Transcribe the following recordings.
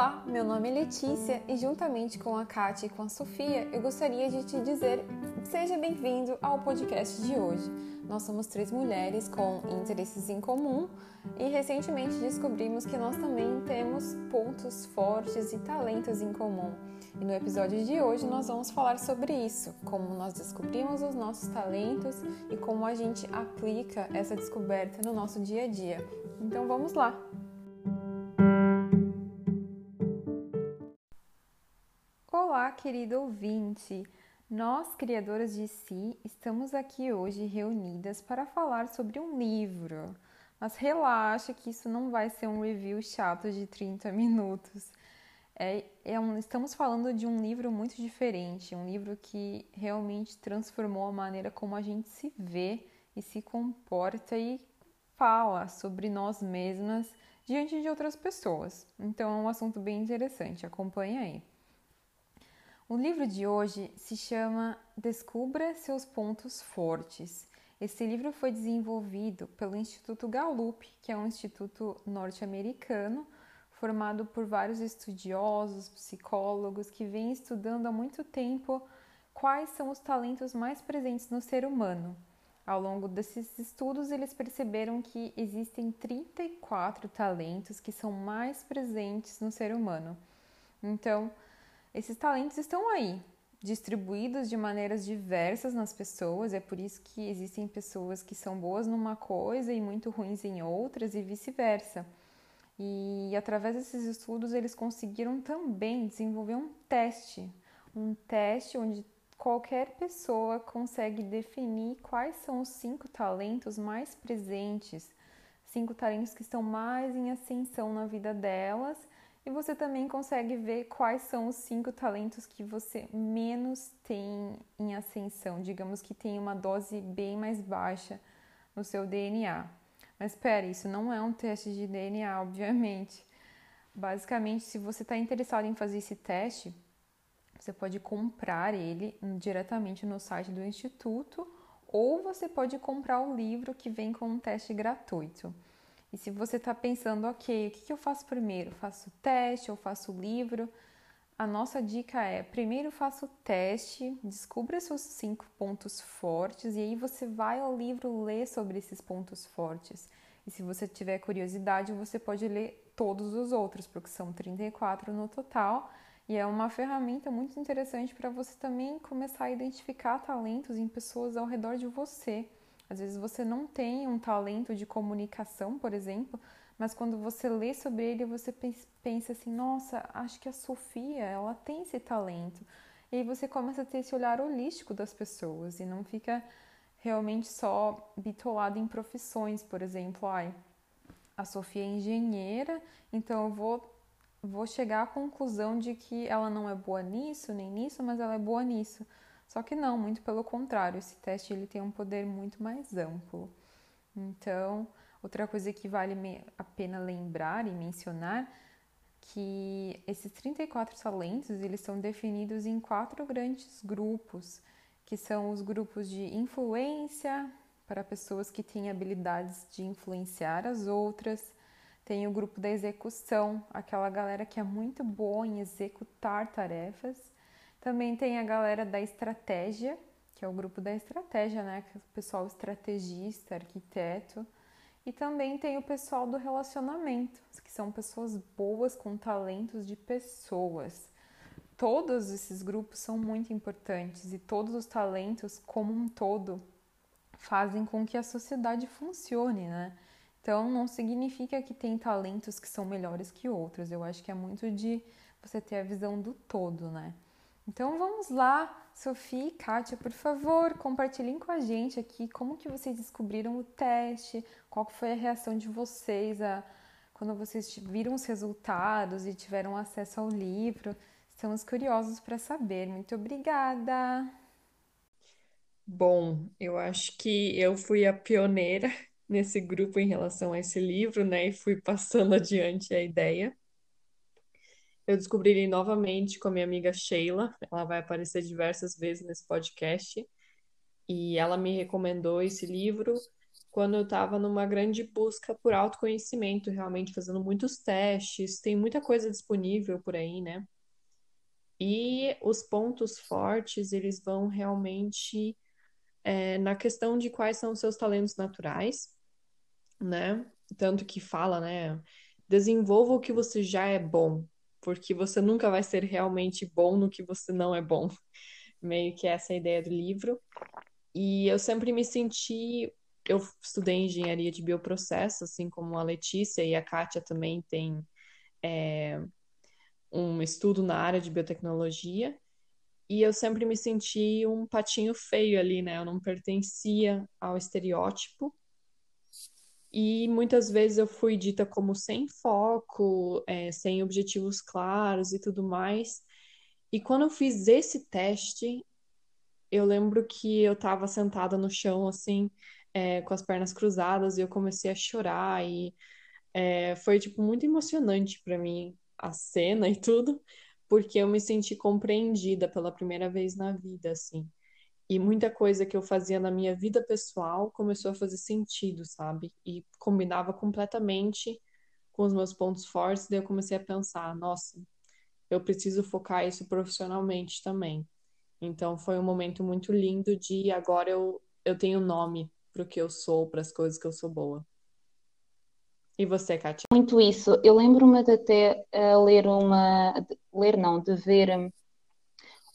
Olá, meu nome é Letícia e juntamente com a Kátia e com a Sofia, eu gostaria de te dizer seja bem-vindo ao podcast de hoje. Nós somos três mulheres com interesses em comum e recentemente descobrimos que nós também temos pontos fortes e talentos em comum. E no episódio de hoje nós vamos falar sobre isso, como nós descobrimos os nossos talentos e como a gente aplica essa descoberta no nosso dia a dia. Então vamos lá! Querido ouvinte! Nós, criadoras de si, estamos aqui hoje reunidas para falar sobre um livro. Mas relaxa que isso não vai ser um review chato de 30 minutos. É, é um, estamos falando de um livro muito diferente, um livro que realmente transformou a maneira como a gente se vê e se comporta e fala sobre nós mesmas diante de outras pessoas. Então é um assunto bem interessante, acompanhe aí. O livro de hoje se chama Descubra seus pontos fortes. Esse livro foi desenvolvido pelo Instituto Gallup, que é um instituto norte-americano formado por vários estudiosos, psicólogos que vêm estudando há muito tempo quais são os talentos mais presentes no ser humano. Ao longo desses estudos, eles perceberam que existem 34 talentos que são mais presentes no ser humano. Então, esses talentos estão aí, distribuídos de maneiras diversas nas pessoas, é por isso que existem pessoas que são boas numa coisa e muito ruins em outras e vice-versa. E através desses estudos eles conseguiram também desenvolver um teste, um teste onde qualquer pessoa consegue definir quais são os cinco talentos mais presentes, cinco talentos que estão mais em ascensão na vida delas e você também consegue ver quais são os cinco talentos que você menos tem em ascensão, digamos que tem uma dose bem mais baixa no seu DNA. Mas espera, isso não é um teste de DNA, obviamente. Basicamente, se você está interessado em fazer esse teste, você pode comprar ele diretamente no site do Instituto ou você pode comprar o livro que vem com um teste gratuito. E se você está pensando, ok, o que, que eu faço primeiro? Faço o teste ou faço o livro? A nossa dica é: primeiro faça o teste, descubra seus cinco pontos fortes e aí você vai ao livro ler sobre esses pontos fortes. E se você tiver curiosidade, você pode ler todos os outros, porque são 34 no total. E é uma ferramenta muito interessante para você também começar a identificar talentos em pessoas ao redor de você. Às vezes você não tem um talento de comunicação, por exemplo, mas quando você lê sobre ele, você pensa assim: nossa, acho que a Sofia, ela tem esse talento. E aí você começa a ter esse olhar holístico das pessoas e não fica realmente só bitolado em profissões, por exemplo, ai, a Sofia é engenheira, então eu vou vou chegar à conclusão de que ela não é boa nisso, nem nisso, mas ela é boa nisso. Só que não, muito pelo contrário, esse teste ele tem um poder muito mais amplo. Então, outra coisa que vale a pena lembrar e mencionar que esses 34 talentos, eles são definidos em quatro grandes grupos, que são os grupos de influência para pessoas que têm habilidades de influenciar as outras, tem o grupo da execução, aquela galera que é muito boa em executar tarefas, também tem a galera da estratégia, que é o grupo da estratégia, né? É o pessoal estrategista, arquiteto. E também tem o pessoal do relacionamento, que são pessoas boas com talentos de pessoas. Todos esses grupos são muito importantes e todos os talentos, como um todo, fazem com que a sociedade funcione, né? Então, não significa que tem talentos que são melhores que outros. Eu acho que é muito de você ter a visão do todo, né? Então vamos lá, Sofia e Kátia, por favor, compartilhem com a gente aqui como que vocês descobriram o teste, qual foi a reação de vocês a, quando vocês viram os resultados e tiveram acesso ao livro. Estamos curiosos para saber. Muito obrigada! Bom, eu acho que eu fui a pioneira nesse grupo em relação a esse livro, né? E fui passando adiante a ideia. Eu descobri ele novamente com a minha amiga Sheila. Ela vai aparecer diversas vezes nesse podcast. E ela me recomendou esse livro. quando eu estava numa grande busca por autoconhecimento, realmente fazendo muitos testes, tem muita coisa disponível por aí, né? E os pontos fortes, eles vão realmente é, na questão de quais são os seus talentos naturais, né? Tanto que fala, né? Desenvolva o que você já é bom, porque você nunca vai ser realmente bom no que você não é bom. Meio que essa é a ideia do livro. E eu sempre me senti. Eu estudei engenharia de bioprocesso, assim como a Letícia e a Kátia também tem é, um estudo na área de biotecnologia e eu sempre me senti um patinho feio ali, né? Eu não pertencia ao estereótipo. E muitas vezes eu fui dita como sem foco, é, sem objetivos claros e tudo mais. E quando eu fiz esse teste, eu lembro que eu estava sentada no chão, assim, é, com as pernas cruzadas, e eu comecei a chorar. E é, foi, tipo, muito emocionante para mim a cena e tudo, porque eu me senti compreendida pela primeira vez na vida, assim. E muita coisa que eu fazia na minha vida pessoal começou a fazer sentido, sabe? E combinava completamente com os meus pontos fortes, daí eu comecei a pensar, nossa, eu preciso focar isso profissionalmente também. Então foi um momento muito lindo de agora eu, eu tenho nome para o que eu sou, para as coisas que eu sou boa. E você, Kátia? Muito isso. Eu lembro-me de até uh, ler uma. De, ler não, de ver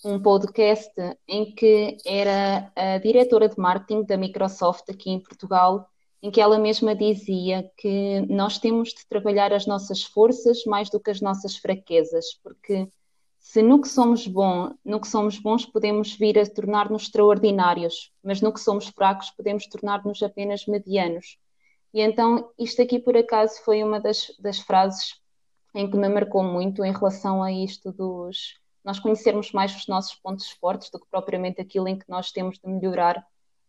um, podcast em que era a diretora de marketing da Microsoft aqui em Portugal, em que ela mesma dizia que nós temos de trabalhar as nossas forças mais do que as nossas fraquezas, porque se no que somos bom, no que somos bons podemos vir a tornar-nos extraordinários, mas no que somos fracos podemos tornar-nos apenas medianos. E então, isto aqui por acaso foi uma das, das frases em que me marcou muito em relação a isto dos nós conhecermos mais os nossos pontos fortes do que propriamente aquilo em que nós temos de melhorar,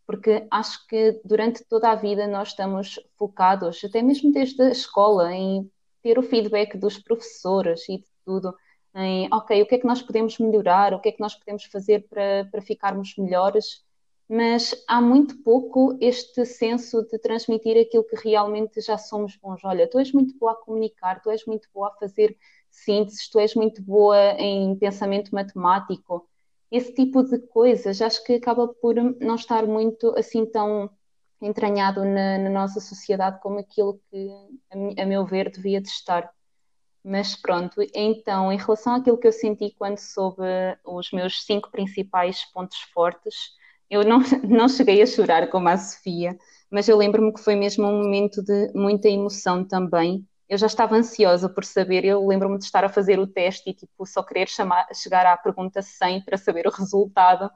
porque acho que durante toda a vida nós estamos focados, até mesmo desde a escola, em ter o feedback dos professores e de tudo, em ok, o que é que nós podemos melhorar, o que é que nós podemos fazer para, para ficarmos melhores mas há muito pouco este senso de transmitir aquilo que realmente já somos bons. Olha, tu és muito boa a comunicar, tu és muito boa a fazer sínteses, tu és muito boa em pensamento matemático. Esse tipo de coisas acho que acaba por não estar muito assim tão entranhado na, na nossa sociedade como aquilo que, a, a meu ver, devia de estar. Mas pronto, então, em relação àquilo que eu senti quando soube os meus cinco principais pontos fortes, eu não, não cheguei a chorar como a Sofia, mas eu lembro-me que foi mesmo um momento de muita emoção também. Eu já estava ansiosa por saber, eu lembro-me de estar a fazer o teste e tipo, só querer chamar, chegar à pergunta 100 para saber o resultado,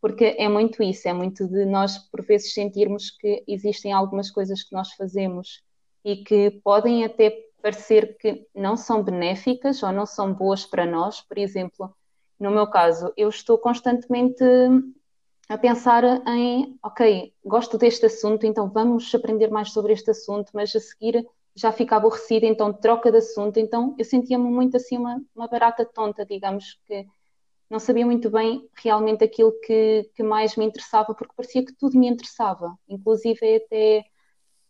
porque é muito isso, é muito de nós por vezes sentirmos que existem algumas coisas que nós fazemos e que podem até parecer que não são benéficas ou não são boas para nós. Por exemplo, no meu caso, eu estou constantemente a pensar em, ok, gosto deste assunto, então vamos aprender mais sobre este assunto, mas a seguir já fica aborrecida, então troca de assunto. Então eu sentia-me muito assim uma, uma barata tonta, digamos, que não sabia muito bem realmente aquilo que, que mais me interessava, porque parecia que tudo me interessava. Inclusive até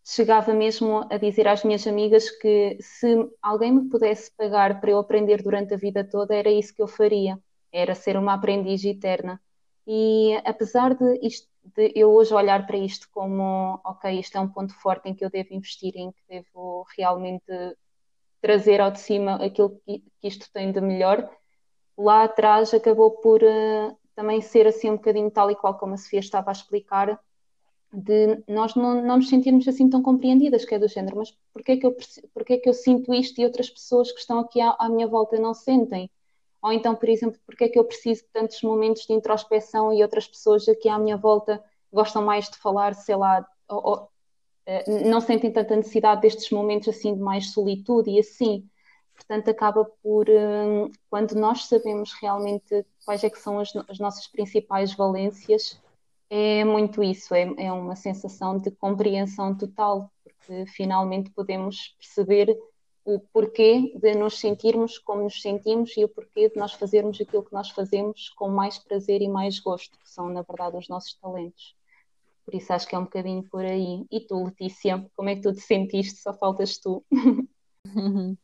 chegava mesmo a dizer às minhas amigas que se alguém me pudesse pagar para eu aprender durante a vida toda, era isso que eu faria, era ser uma aprendiz eterna. E apesar de, isto, de eu hoje olhar para isto como, ok, isto é um ponto forte em que eu devo investir, em que devo realmente trazer ao de cima aquilo que, isto tem de melhor, lá atrás acabou por uh, também ser assim um bocadinho tal e qual como a Sofia estava a explicar, de nós não, não nos sentirmos assim tão compreendidas, que é do género, mas porquê é que eu, porquê é que eu sinto isto e outras pessoas que estão aqui à, à minha volta não sentem? Ou então, por exemplo, porque é que eu preciso de tantos momentos de introspeção e outras pessoas aqui à minha volta gostam mais de falar, sei lá, ou, ou, eh, não sentem tanta necessidade destes momentos assim de mais solitude e assim. Portanto, acaba por, eh, quando nós sabemos realmente quais é que são as, as nossas principais valências, é muito isso, é, é uma sensação de compreensão total, porque finalmente podemos perceber o porquê de nos sentirmos como nos sentimos e o porquê de nós fazermos aquilo que nós fazemos com mais prazer e mais gosto, que são, na verdade, os nossos talentos. Por isso acho que é um bocadinho por aí. E tu, Letícia, como é que tu te sentiste? Só faltas tu.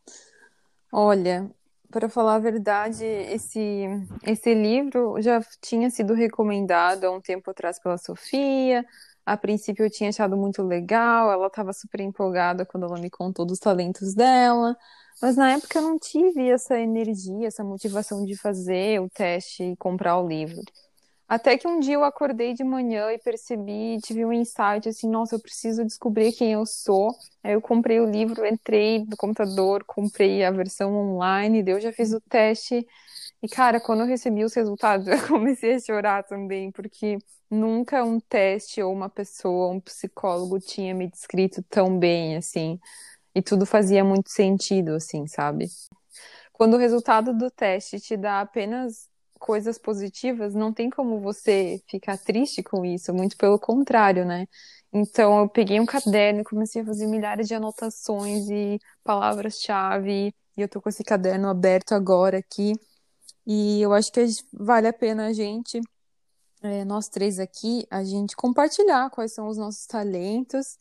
Olha, para falar a verdade, esse, esse livro já tinha sido recomendado há um tempo atrás pela Sofia. A princípio eu tinha achado muito legal, ela estava super empolgada quando ela me contou dos talentos dela. Mas na época eu não tive essa energia, essa motivação de fazer o teste e comprar o livro. Até que um dia eu acordei de manhã e percebi, tive um insight assim, nossa, eu preciso descobrir quem eu sou. Aí eu comprei o livro, entrei no computador, comprei a versão online, eu já fiz o teste. E cara, quando eu recebi os resultados, eu comecei a chorar também, porque nunca um teste ou uma pessoa, um psicólogo tinha me descrito tão bem assim. E tudo fazia muito sentido, assim, sabe? Quando o resultado do teste te dá apenas coisas positivas, não tem como você ficar triste com isso, muito pelo contrário, né? Então eu peguei um caderno e comecei a fazer milhares de anotações e palavras-chave, e eu tô com esse caderno aberto agora aqui. E eu acho que vale a pena a gente, é, nós três aqui, a gente compartilhar quais são os nossos talentos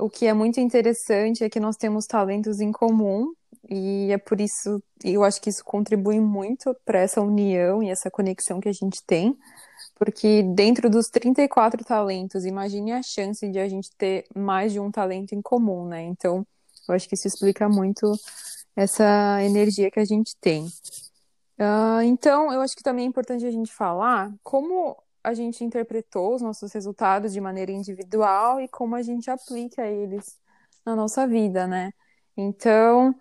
o que é muito interessante é que nós temos talentos em comum e é por isso, eu acho que isso contribui muito para essa união e essa conexão que a gente tem, porque dentro dos 34 talentos, imagine a chance de a gente ter mais de um talento em comum, né? Então, eu acho que isso explica muito essa energia que a gente tem. Uh, então, eu acho que também é importante a gente falar como a gente interpretou os nossos resultados de maneira individual e como a gente aplica eles na nossa vida, né? Então,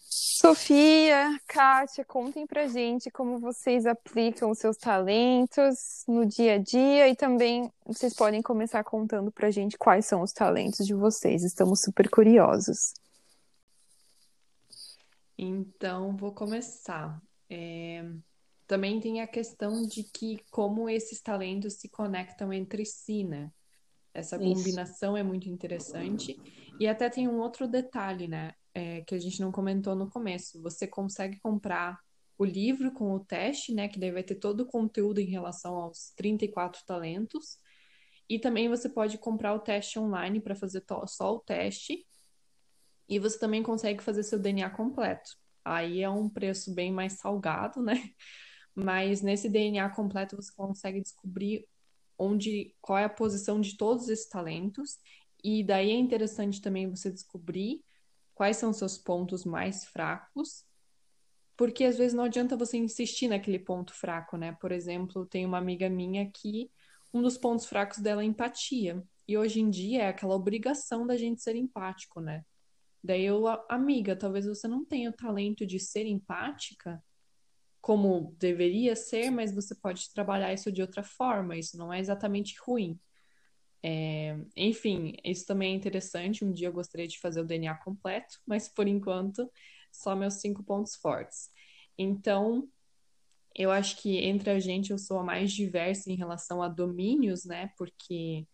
Sofia, Kátia, contem pra gente como vocês aplicam os seus talentos no dia a dia e também vocês podem começar contando pra gente quais são os talentos de vocês. Estamos super curiosos. Então, vou começar. É também tem a questão de que como esses talentos se conectam entre si, né? Essa combinação Isso. é muito interessante. E até tem um outro detalhe, né? É, que a gente não comentou no começo. Você consegue comprar o livro com o teste, né? Que daí vai ter todo o conteúdo em relação aos 34 talentos. E também você pode comprar o teste online para fazer só o teste. E você também consegue fazer seu DNA completo. Aí é um preço bem mais salgado, né? mas nesse DNA completo você consegue descobrir onde qual é a posição de todos esses talentos e daí é interessante também você descobrir quais são seus pontos mais fracos, porque às vezes não adianta você insistir naquele ponto fraco, né? Por exemplo, tem uma amiga minha que um dos pontos fracos dela é empatia. E hoje em dia é aquela obrigação da gente ser empático, né? Daí eu, amiga, talvez você não tenha o talento de ser empática, como deveria ser, mas você pode trabalhar isso de outra forma. Isso não é exatamente ruim. É, enfim, isso também é interessante. Um dia eu gostaria de fazer o DNA completo, mas por enquanto, só meus cinco pontos fortes. Então, eu acho que entre a gente eu sou a mais diversa em relação a domínios, né? Porque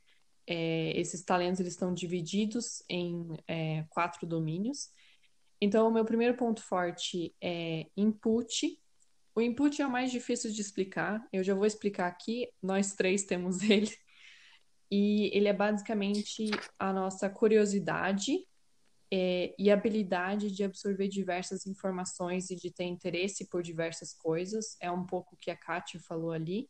é, esses talentos eles estão divididos em é, quatro domínios. Então, o meu primeiro ponto forte é input, o input é o mais difícil de explicar. Eu já vou explicar aqui. Nós três temos ele. E ele é basicamente a nossa curiosidade é, e habilidade de absorver diversas informações e de ter interesse por diversas coisas. É um pouco o que a Kátia falou ali.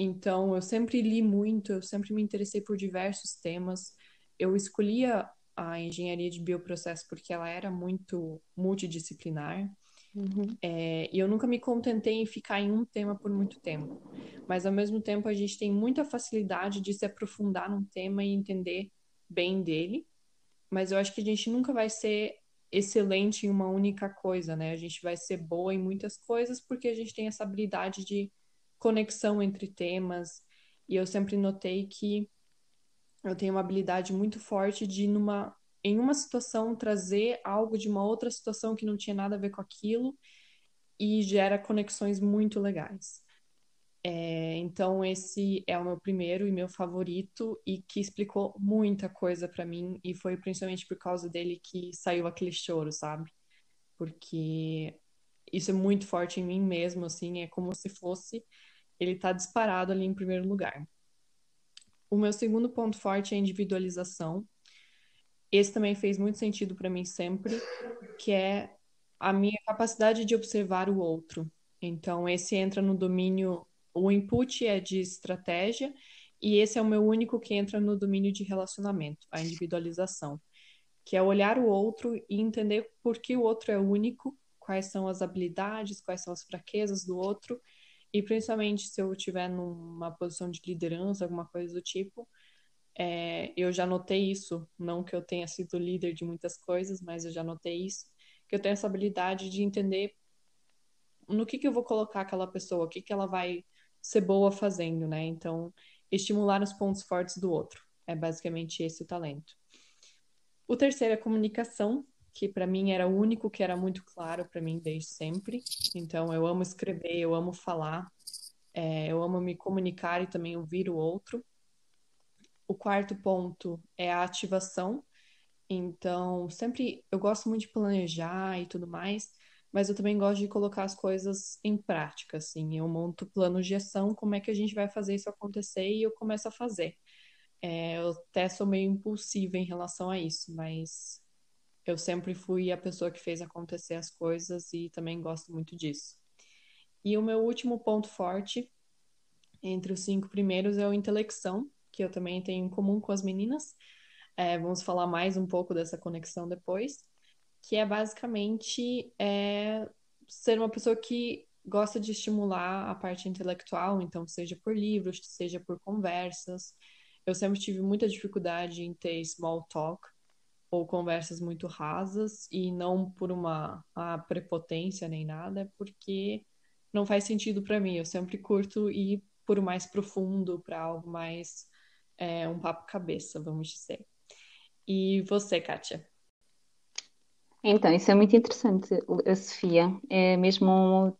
Então, eu sempre li muito, eu sempre me interessei por diversos temas. Eu escolhia a engenharia de bioprocesso porque ela era muito multidisciplinar. Uhum. É, e eu nunca me contentei em ficar em um tema por muito tempo. Mas, ao mesmo tempo, a gente tem muita facilidade de se aprofundar num tema e entender bem dele. Mas eu acho que a gente nunca vai ser excelente em uma única coisa, né? A gente vai ser boa em muitas coisas porque a gente tem essa habilidade de conexão entre temas. E eu sempre notei que eu tenho uma habilidade muito forte de, numa em uma situação trazer algo de uma outra situação que não tinha nada a ver com aquilo e gera conexões muito legais. É, então esse é o meu primeiro e meu favorito e que explicou muita coisa para mim e foi principalmente por causa dele que saiu aquele choro, sabe? Porque isso é muito forte em mim mesmo, assim, é como se fosse ele tá disparado ali em primeiro lugar. O meu segundo ponto forte é a individualização. Esse também fez muito sentido para mim sempre, que é a minha capacidade de observar o outro. Então, esse entra no domínio, o input é de estratégia, e esse é o meu único que entra no domínio de relacionamento, a individualização, que é olhar o outro e entender por que o outro é único, quais são as habilidades, quais são as fraquezas do outro, e principalmente se eu estiver numa posição de liderança, alguma coisa do tipo, é, eu já notei isso, não que eu tenha sido líder de muitas coisas, mas eu já notei isso, que eu tenho essa habilidade de entender no que, que eu vou colocar aquela pessoa, o que, que ela vai ser boa fazendo, né? Então, estimular os pontos fortes do outro. É basicamente esse o talento. O terceiro é comunicação, que para mim era o único que era muito claro para mim desde sempre. Então, eu amo escrever, eu amo falar, é, eu amo me comunicar e também ouvir o outro. O quarto ponto é a ativação. Então, sempre eu gosto muito de planejar e tudo mais, mas eu também gosto de colocar as coisas em prática, assim. Eu monto planos de ação, como é que a gente vai fazer isso acontecer e eu começo a fazer. É, eu até sou meio impulsiva em relação a isso, mas eu sempre fui a pessoa que fez acontecer as coisas e também gosto muito disso. E o meu último ponto forte, entre os cinco primeiros, é o intelecção, que eu também tenho em comum com as meninas. É, vamos falar mais um pouco dessa conexão depois que é basicamente é, ser uma pessoa que gosta de estimular a parte intelectual, então seja por livros, seja por conversas. Eu sempre tive muita dificuldade em ter small talk ou conversas muito rasas e não por uma prepotência nem nada, é porque não faz sentido para mim. Eu sempre curto ir por mais profundo, para algo mais é, um papo cabeça, vamos dizer. E você, Kátia? Então, isso é muito interessante, a Sofia. É mesmo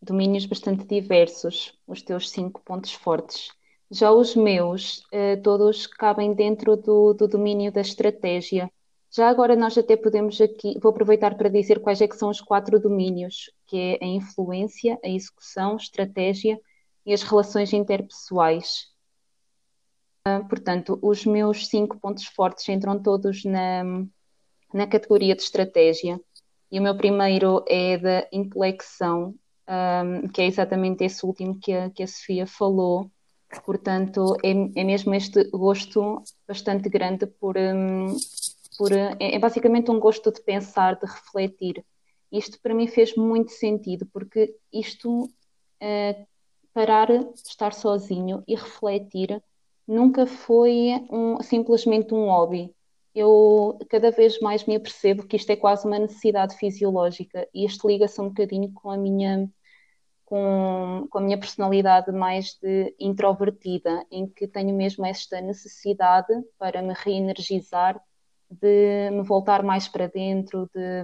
domínios bastante diversos, os teus cinco pontos fortes. Já os meus, eh, todos cabem dentro do, do domínio da estratégia. Já agora nós até podemos aqui, vou aproveitar para dizer quais é que são os quatro domínios, que é a influência, a execução, estratégia e as relações interpessoais. Ah, portanto, os meus cinco pontos fortes entram todos na, na categoria de estratégia. E o meu primeiro é da intelecção, um, que é exatamente esse último que a, que a Sofia falou. Portanto, é, é mesmo este gosto bastante grande por. Um, por é, é basicamente um gosto de pensar, de refletir. Isto para mim fez muito sentido, porque isto, uh, parar, estar sozinho e refletir, nunca foi um, simplesmente um hobby eu cada vez mais me apercebo que isto é quase uma necessidade fisiológica e isto liga-se um bocadinho com a minha com, com a minha personalidade mais de introvertida, em que tenho mesmo esta necessidade para me reenergizar, de me voltar mais para dentro, de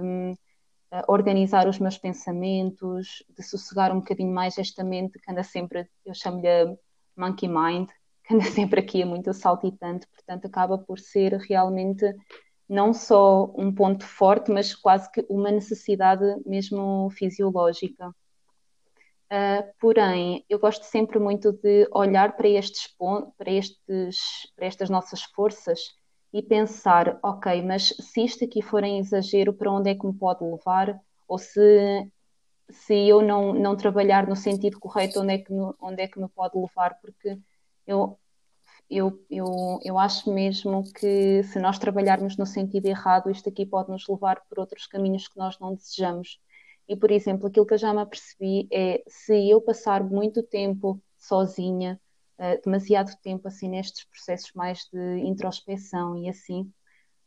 uh, organizar os meus pensamentos, de sossegar um bocadinho mais esta mente que anda sempre, eu chamo-lhe monkey mind, que anda sempre aqui a muito saltitante, portanto acaba por ser realmente não só um ponto forte, mas quase que uma necessidade mesmo fisiológica. Uh, porém, eu gosto sempre muito de olhar para estes para, estes, para estas nossas forças e pensar, ok, mas se isto aqui for em exagero, para onde é que me pode levar? Ou se, se eu não, não trabalhar no sentido correto, onde é, que me, onde é que me pode levar? Porque eu, eu, eu, eu acho mesmo que se nós trabalharmos no sentido errado, isto aqui pode nos levar por outros caminhos que nós não desejamos. E, por exemplo, aquilo que eu já me apercebi é se eu passar muito tempo sozinha, uh, demasiado tempo assim nestes processos mais de introspeção e assim,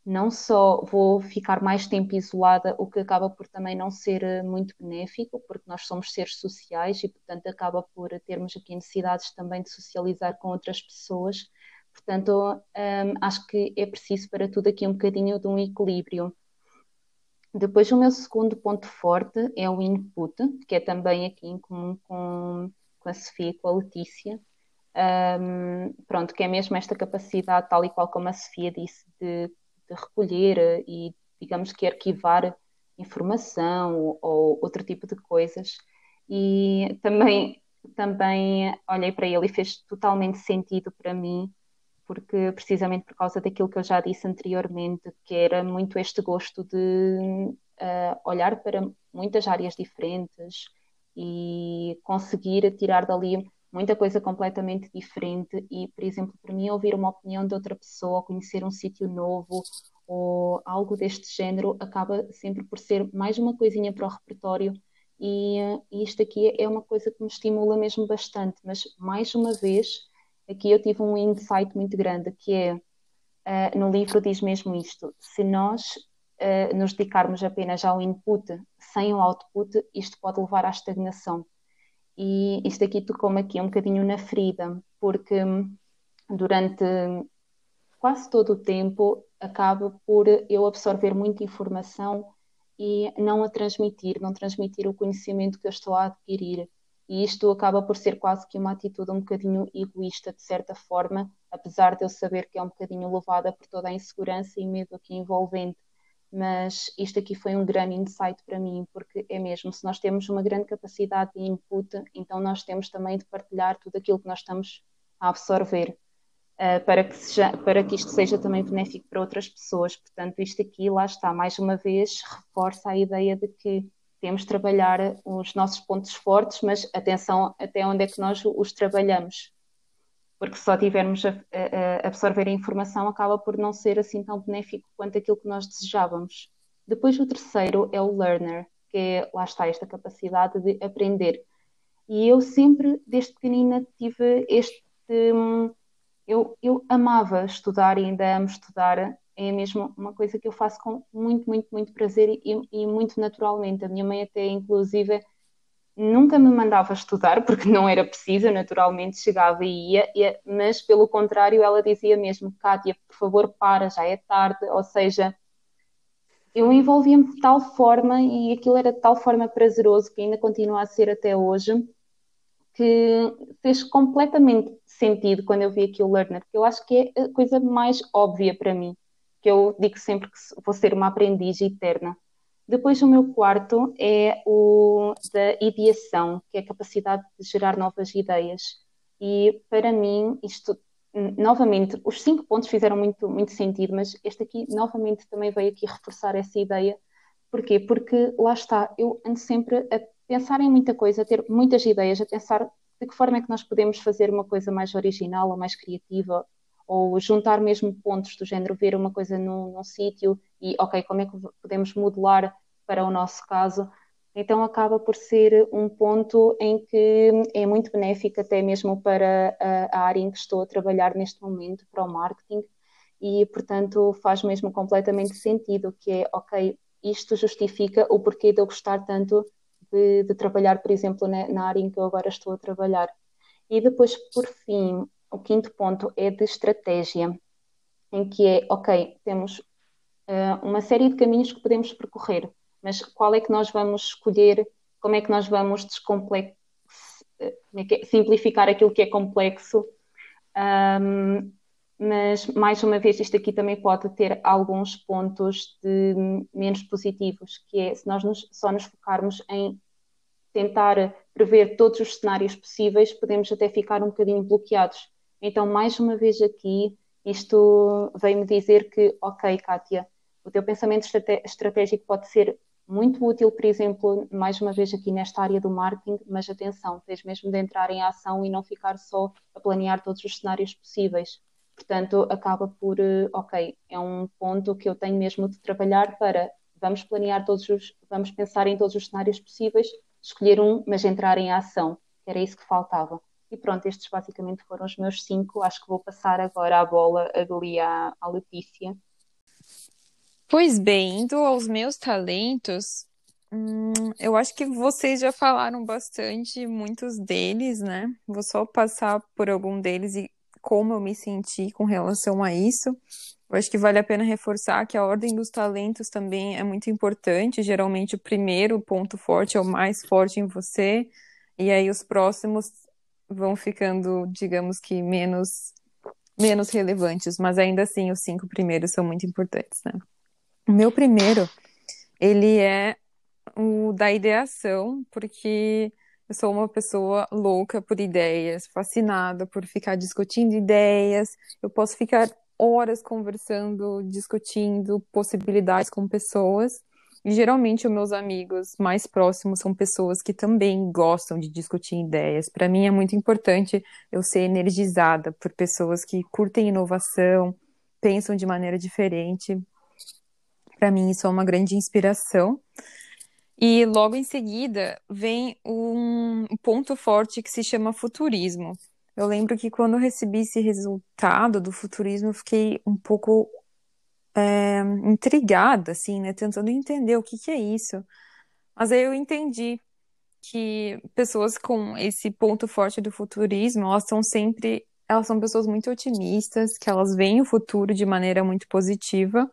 não só vou ficar mais tempo isolada, o que acaba por também não ser eh, muito benéfico, porque nós somos seres sociais e, portanto, acaba por termos aqui necessidades também de socializar com outras pessoas. Portanto, um, acho que é preciso para tudo aqui um bocadinho de um equilíbrio. Depois, o meu segundo ponto forte é o input, que é também aqui em comum com, com a Sofia e com a Letícia. Um, pronto, que é mesmo esta capacidade, tal e qual como a Sofia disse, de de recolher eh, e, digamos que, arquivar informação ou, ou outro tipo de coisas. E também, também olhei para ele e fez totalmente sentido para mim, porque precisamente por causa daquilo que eu já disse anteriormente, que era muito este gosto de uh, olhar para muitas áreas diferentes e conseguir tirar dali muita coisa completamente diferente e, por exemplo, para mim ouvir uma opinião de outra pessoa, conhecer um sítio novo ou algo deste género acaba sempre por ser mais uma coisinha para o repertório e, e isto aqui é uma coisa que me estimula mesmo bastante, mas mais uma vez aqui eu tive um insight muito grande que é uh, no livro diz mesmo isto, se nós uh, nos dedicarmos apenas ao input sem o output, isto pode levar à estagnação e isto aqui tocou-me aqui um bocadinho na ferida, porque durante quase todo o tempo acaba por eu absorver muita informação e não a transmitir, não transmitir o conhecimento que eu estou a adquirir. E isto acaba por ser quase que uma atitude um bocadinho egoísta, de certa forma, apesar de eu saber que é um bocadinho levada por toda a insegurança e medo aqui envolvente mas isto aqui foi um grande insight para mim, porque é mesmo, se nós temos uma grande capacidade de input, então nós temos também de partilhar tudo aquilo que nós estamos a absorver, uh, para, que seja, para que isto seja também benéfico para outras pessoas. Portanto, isto aqui, lá está, mais uma vez, reforça a ideia de que temos de trabalhar os nossos pontos fortes, mas atenção até onde é que nós os trabalhamos porque se só tivermos a, a, absorver a informação acaba por não ser assim tão benéfico quanto aquilo que nós desejávamos. Depois o terceiro é o learner, que é, lá está, esta capacidade de aprender. E eu sempre, desde pequenina, tive este... Hum, eu, eu amava estudar e ainda amo estudar, é mesmo uma coisa que eu faço com muito, muito, muito prazer e, e muito naturalmente. A minha mãe até, inclusive, nunca me mandava estudar, porque não era preciso, naturalmente chegava e ia, mas pelo contrário, ela dizia mesmo: Kátia, por favor, para, já é tarde. Ou seja, eu envolvia-me de tal forma e aquilo era de tal forma prazeroso que ainda continua a ser até hoje, que fez completamente sentido quando eu vi aqui o Learner, que eu acho que é a coisa mais óbvia para mim, que eu digo sempre que vou ser uma aprendiz eterna. Depois, o meu quarto é o da ideação, que é a capacidade de gerar novas ideias. E para mim, isto, novamente, os cinco pontos fizeram muito, muito sentido, mas este aqui, novamente, também veio aqui reforçar essa ideia. Porquê? Porque lá está, eu ando sempre a pensar em muita coisa, a ter muitas ideias, a pensar de que forma é que nós podemos fazer uma coisa mais original ou mais criativa, ou juntar mesmo pontos do género, ver uma coisa num, num sítio e, ok, como é que podemos modelar para o nosso caso. Então acaba por ser um ponto em que é muito benéfico até mesmo para a, área em que estou a trabalhar neste momento, para o marketing, e portanto faz mesmo completamente sentido que é, ok, isto justifica o porquê de eu gostar tanto de, de trabalhar, por exemplo, na, na área em que eu agora estou a trabalhar. E depois, por fim, o quinto ponto é de estratégia, em que é, ok, temos uh, uma série de caminhos que podemos percorrer mas qual é que nós vamos escolher, como é que nós vamos descomplexar, é é? simplificar aquilo que é complexo. Um, mas mais uma vez isto aqui também pode ter alguns pontos de menos positivos, que é se nós nos, só nos focarmos em tentar prever todos os cenários possíveis, podemos até ficar um bocadinho bloqueados. Então, mais uma vez aqui, isto veio-me dizer que, ok, Kátia, o teu pensamento estratégico pode ser muito útil, por exemplo, mais uma vez aqui nesta área do marketing, mas atenção, tens mesmo de entrar em ação e não ficar só a planear todos os cenários possíveis. Portanto, acaba por, eh, ok, é um ponto que eu tenho mesmo de trabalhar para vamos planear todos os, vamos pensar em todos os cenários possíveis, escolher um, mas entrar em ação, era isso que faltava. E pronto, estes basicamente foram os meus cinco. Acho que vou passar agora a bola ali à, à Letícia Pois bem, indo aos meus talentos, hum, eu acho que vocês já falaram bastante, muitos deles, né? Vou só passar por algum deles e como eu me senti com relação a isso. Eu acho que vale a pena reforçar que a ordem dos talentos também é muito importante. Geralmente, o primeiro ponto forte é o mais forte em você, e aí os próximos vão ficando, digamos que, menos, menos relevantes, mas ainda assim, os cinco primeiros são muito importantes, né? O meu primeiro, ele é o da ideação, porque Eu sou uma pessoa louca por ideias, fascinada por ficar discutindo ideias. Eu posso ficar horas conversando, discutindo possibilidades com pessoas. E geralmente os meus amigos mais próximos são pessoas que também gostam de discutir ideias. Para mim é muito importante eu ser energizada por pessoas que curtem inovação, pensam de maneira diferente. Para mim isso é uma grande inspiração. E logo em seguida vem um ponto forte que se chama futurismo. Eu lembro que quando eu recebi esse resultado do futurismo, eu fiquei um pouco é, intrigada, assim, né? Tentando entender o que que é isso. Mas aí eu entendi que pessoas com esse ponto forte do futurismo, elas são sempre, elas são pessoas muito otimistas, que elas veem o futuro de maneira muito positiva,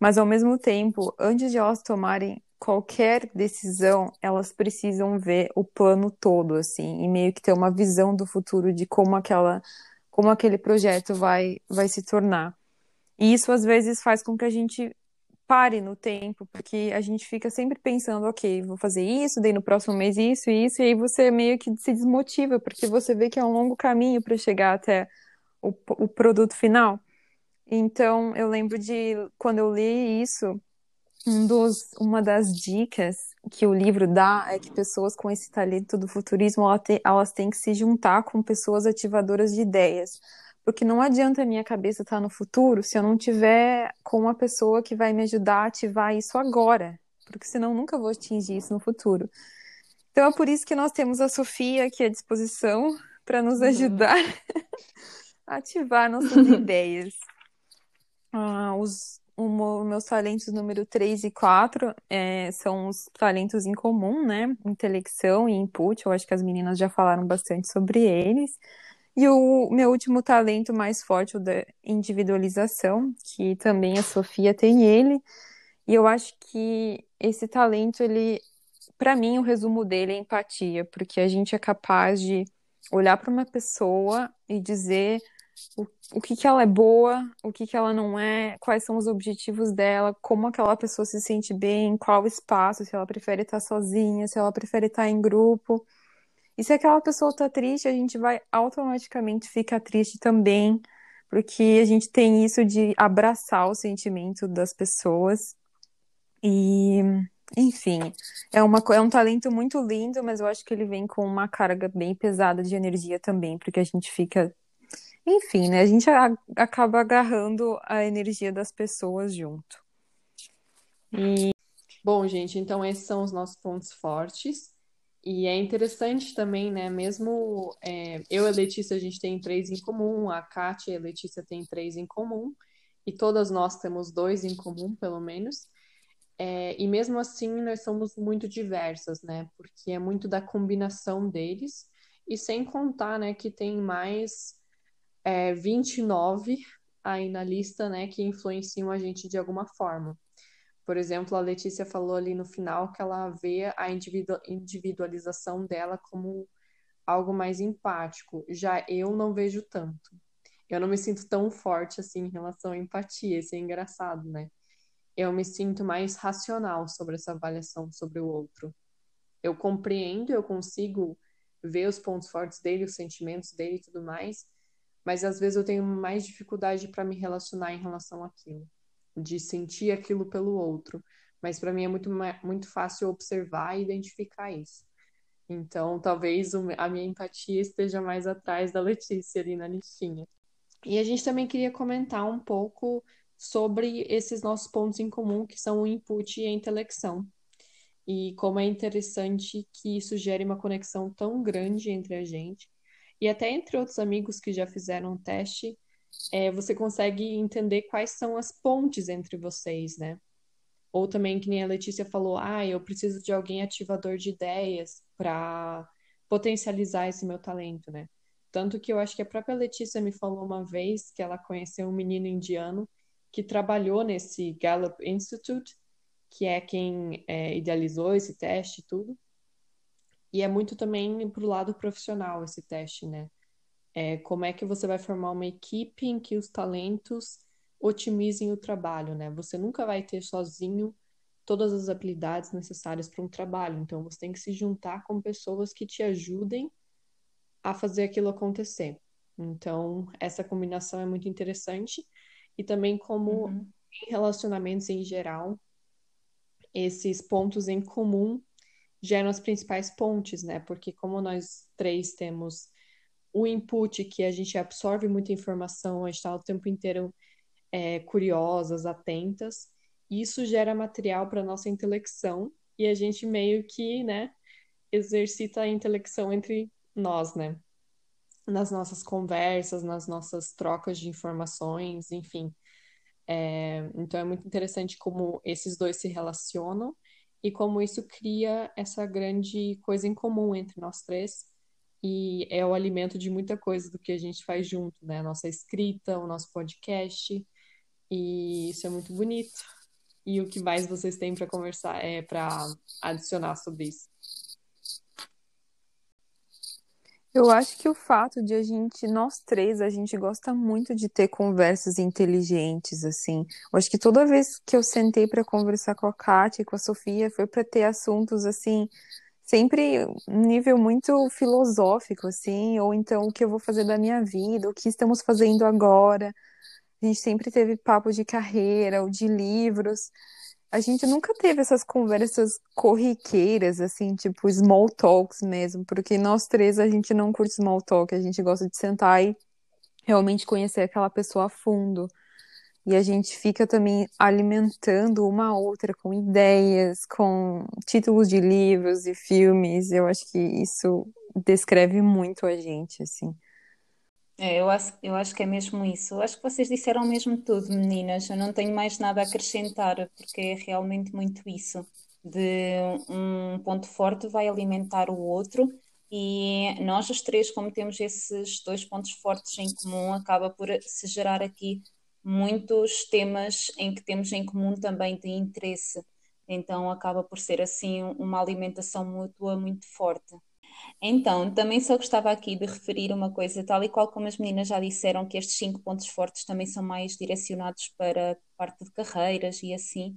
mas ao mesmo tempo, antes de elas tomarem qualquer decisão, elas precisam ver o plano todo, assim, e meio que ter uma visão do futuro de como aquela, como aquele projeto vai, vai se tornar. E isso às vezes faz com que a gente pare no tempo, porque a gente fica sempre pensando, ok, vou fazer isso, daí no próximo mês isso e isso, e aí você meio que se desmotiva, porque você vê que é um longo caminho para chegar até o, o produto final. Então, eu lembro de quando eu li isso, um dos, uma das dicas que o livro dá é que pessoas com esse talento do futurismo elas têm que se juntar com pessoas ativadoras de ideias porque não adianta a minha cabeça estar no futuro se eu não tiver com uma pessoa que vai me ajudar a ativar isso agora, porque senão nunca vou atingir isso no futuro. Então é por isso que nós temos a Sofia aqui à disposição para nos uhum. ajudar a ativar nossas ideias. Ah, os o, meus talentos número 3 e 4 é, são os talentos em comum, né? Intelecção e input. Eu acho que as meninas já falaram bastante sobre eles. E o meu último talento mais forte, o da individualização, que também a Sofia tem ele. E eu acho que esse talento, ele, para mim, o resumo dele é empatia, porque a gente é capaz de olhar para uma pessoa e dizer o, o que, que ela é boa, o que, que ela não é, quais são os objetivos dela, como aquela pessoa se sente bem, qual espaço, se ela prefere estar sozinha, se ela prefere estar em grupo. E se aquela pessoa tá triste, a gente vai automaticamente ficar triste também, porque a gente tem isso de abraçar o sentimento das pessoas. E, enfim, é, uma, é um talento muito lindo, mas eu acho que ele vem com uma carga bem pesada de energia também, porque a gente fica. Enfim, né? A gente acaba agarrando a energia das pessoas junto. E... Bom, gente, então esses são os nossos pontos fortes. E é interessante também, né? Mesmo é, eu e a Letícia, a gente tem três em comum, a Kátia e a Letícia têm três em comum, e todas nós temos dois em comum, pelo menos. É, e mesmo assim, nós somos muito diversas, né? Porque é muito da combinação deles, e sem contar, né, que tem mais é, 29 aí na lista, né, que influenciam a gente de alguma forma. Por exemplo, a Letícia falou ali no final que ela vê a individualização dela como algo mais empático. Já eu não vejo tanto. Eu não me sinto tão forte assim em relação à empatia. Isso é engraçado, né? Eu me sinto mais racional sobre essa avaliação sobre o outro. Eu compreendo, eu consigo ver os pontos fortes dele, os sentimentos dele e tudo mais, mas às vezes eu tenho mais dificuldade para me relacionar em relação àquilo de sentir aquilo pelo outro. Mas para mim é muito, muito fácil observar e identificar isso. Então, talvez a minha empatia esteja mais atrás da Letícia ali na listinha. E a gente também queria comentar um pouco sobre esses nossos pontos em comum, que são o input e a intelecção. E como é interessante que isso gere uma conexão tão grande entre a gente. E até entre outros amigos que já fizeram o teste, é, você consegue entender quais são as pontes entre vocês, né? Ou também, que nem a Letícia falou, ah, eu preciso de alguém ativador de ideias para potencializar esse meu talento, né? Tanto que eu acho que a própria Letícia me falou uma vez que ela conheceu um menino indiano que trabalhou nesse Gallup Institute, que é quem é, idealizou esse teste e tudo. E é muito também pro lado profissional esse teste, né? É, como é que você vai formar uma equipe em que os talentos otimizem o trabalho, né? Você nunca vai ter sozinho todas as habilidades necessárias para um trabalho. Então, você tem que se juntar com pessoas que te ajudem a fazer aquilo acontecer. Então, essa combinação é muito interessante. E também como uhum. em relacionamentos em geral, esses pontos em comum geram as principais pontes, né? Porque como nós três temos o input que a gente absorve muita informação, a gente está o tempo inteiro é, curiosas, atentas, isso gera material para nossa intelecção e a gente meio que, né, exercita a intelecção entre nós, né? Nas nossas conversas, nas nossas trocas de informações, enfim. É, então é muito interessante como esses dois se relacionam e como isso cria essa grande coisa em comum entre nós três e é o alimento de muita coisa do que a gente faz junto, né? A nossa escrita, o nosso podcast e isso é muito bonito. E o que mais vocês têm para conversar é para adicionar sobre isso? Eu acho que o fato de a gente, nós três, a gente gosta muito de ter conversas inteligentes, assim. Eu acho que toda vez que eu sentei para conversar com a Kátia e com a Sofia, foi para ter assuntos, assim, sempre um nível muito filosófico, assim, ou então o que eu vou fazer da minha vida, o que estamos fazendo agora. A gente sempre teve papo de carreira ou de livros a gente nunca teve essas conversas corriqueiras, assim, tipo small talks mesmo, porque nós três a gente não curte small talk, a gente gosta de sentar e realmente conhecer aquela pessoa a fundo. E a gente fica também alimentando uma outra com ideias, com títulos de livros e filmes. Eu acho que isso descreve muito a gente, assim. É, eu acho, eu acho que é mesmo isso. Eu acho que vocês disseram mesmo tudo, meninas. Eu não tenho mais nada a acrescentar, porque é realmente muito isso. De um ponto forte vai alimentar o outro, e nós, os três, como temos esses dois pontos fortes em comum, acaba por se gerar aqui muitos temas em que temos em comum também de interesse. Então, acaba por ser assim uma alimentação mútua muito forte. Então, também só gostava aqui de referir uma coisa, tal e qual como as meninas já disseram, que estes cinco pontos fortes também são mais direcionados para parte de carreiras e assim.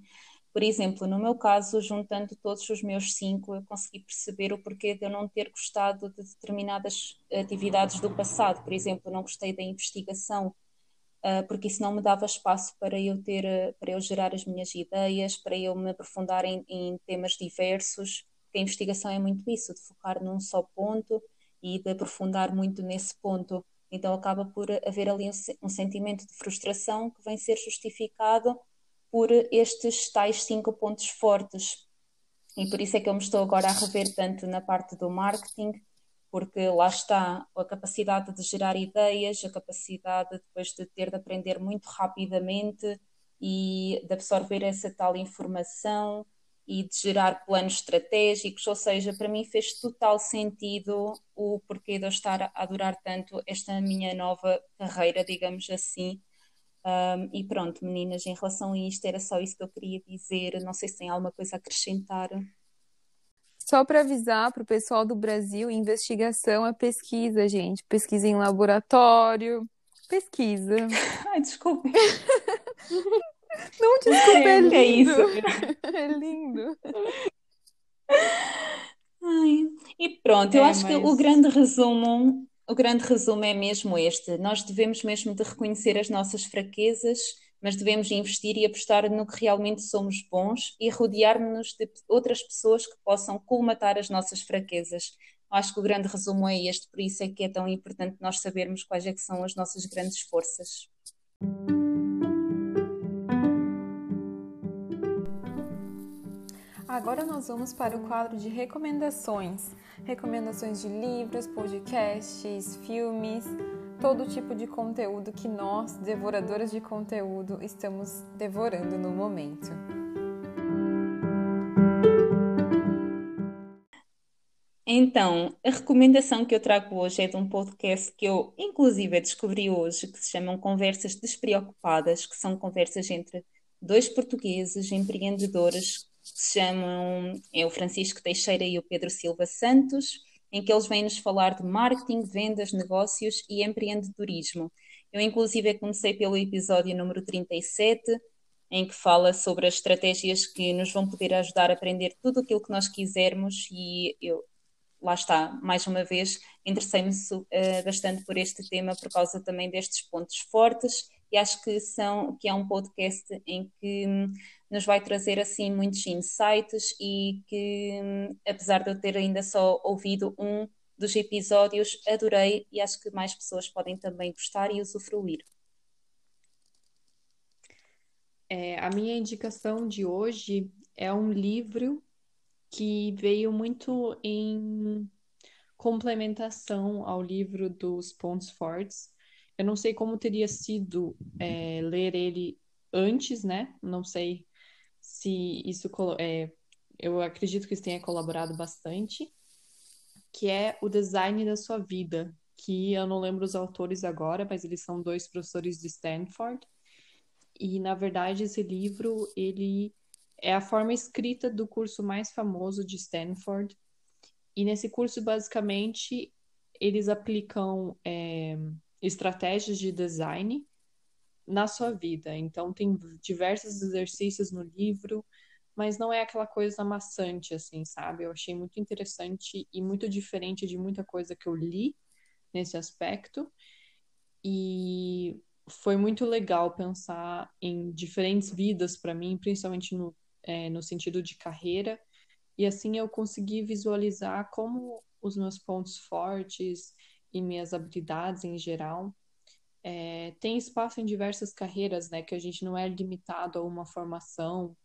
Por exemplo, no meu caso, juntando todos os meus cinco, eu consegui perceber o porquê de eu não ter gostado de determinadas atividades do passado. Por exemplo, não gostei da investigação, porque isso não me dava espaço para eu ter, para eu gerar as minhas ideias, para eu me aprofundar em, em temas diversos a investigação é muito isso, de focar num só ponto e de aprofundar muito nesse ponto. Então acaba por haver ali um, sentimento de frustração que vem ser justificado por estes tais cinco pontos fortes. E por isso é que eu me estou agora a rever tanto na parte do marketing, porque lá está a capacidade de gerar ideias, a capacidade depois de ter de aprender muito rapidamente e de absorver essa tal informação, e de gerar planos estratégicos, ou seja, para mim fez total sentido o porquê de eu estar a adorar tanto esta minha nova carreira, digamos assim. Um, e pronto, meninas, em relação a isto, era só isso que eu queria dizer. Não sei se tem alguma coisa a acrescentar. Só para avisar para o pessoal do Brasil, investigação é pesquisa, gente. Pesquisa em laboratório, pesquisa. Ai, desculpe. Não, desculpa, é, é lindo. É isso. é lindo. Ai, e pronto, eu é, acho mas... que o grande resumo, o grande resumo é mesmo este. Nós devemos mesmo de reconhecer as nossas fraquezas, mas devemos investir e apostar no que realmente somos bons e rodear-nos de outras pessoas que possam colmatar as nossas fraquezas. Acho que o grande resumo é este, por isso é que é tão importante nós sabermos quais é que são as nossas grandes forças. Agora nós vamos para o quadro de recomendações. Recomendações de livros, podcasts, filmes, todo tipo de conteúdo que nós, devoradoras de conteúdo, estamos devorando no momento. Então, a recomendação que eu trago hoje é de um podcast que eu, inclusive, descobri hoje, que se chamam Conversas Despreocupadas, que são conversas entre dois portugueses empreendedores que se chamam é o Francisco Teixeira e o Pedro Silva Santos, em que eles vêm nos falar de marketing, vendas, negócios e empreendedorismo. Eu, inclusive, comecei pelo episódio número 37, em que fala sobre as estratégias que nos vão poder ajudar a aprender tudo aquilo que nós quisermos e eu lá está, mais uma vez, interessei-me uh, bastante por este tema por causa também destes pontos fortes e acho que são que é um podcast em que hum, nos vai trazer assim muitos insights e que hum, apesar de eu ter ainda só ouvido um dos episódios, adorei e acho que mais pessoas podem também gostar e usufruir. É, a minha indicação de hoje é um livro que veio muito em complementação ao livro dos Pontos Fortes. Eu não sei como teria sido é, ler ele antes, né? Não sei se isso. É, eu acredito que isso tenha colaborado bastante que é o design da sua vida, que eu não lembro os autores agora, mas eles são dois professores de Stanford. E na verdade esse livro ele é a forma escrita do curso mais famoso de Stanford. E nesse curso basicamente eles aplicam é, estratégias de design na sua vida. Então tem diversos exercícios no livro mas não é aquela coisa amassante, assim, sabe? Eu achei muito interessante e muito diferente de muita coisa que eu li nesse aspecto. E foi muito legal pensar em diferentes vidas para mim, principalmente no, é, no sentido de carreira. E assim eu consegui visualizar como os meus pontos fortes e minhas habilidades em geral é, tem espaço em diversas carreiras, né? Que a gente não é limitado a uma formação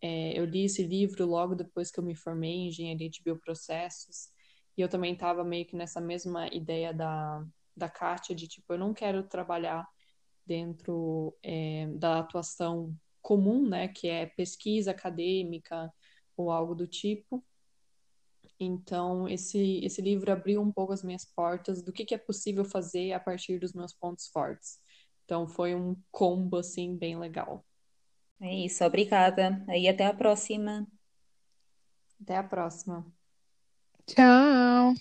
é, eu li esse livro logo depois que eu me formei em engenharia de bioprocessos, e eu também estava meio que nessa mesma ideia da, da Kátia, de tipo, eu não quero trabalhar dentro é, da atuação comum, né, que é pesquisa acadêmica ou algo do tipo. Então, esse, esse livro abriu um pouco as minhas portas do que, que é possível fazer a partir dos meus pontos fortes. Então, foi um combo, assim, bem legal. É isso, obrigada. Aí até a próxima. Até a próxima. Tchau.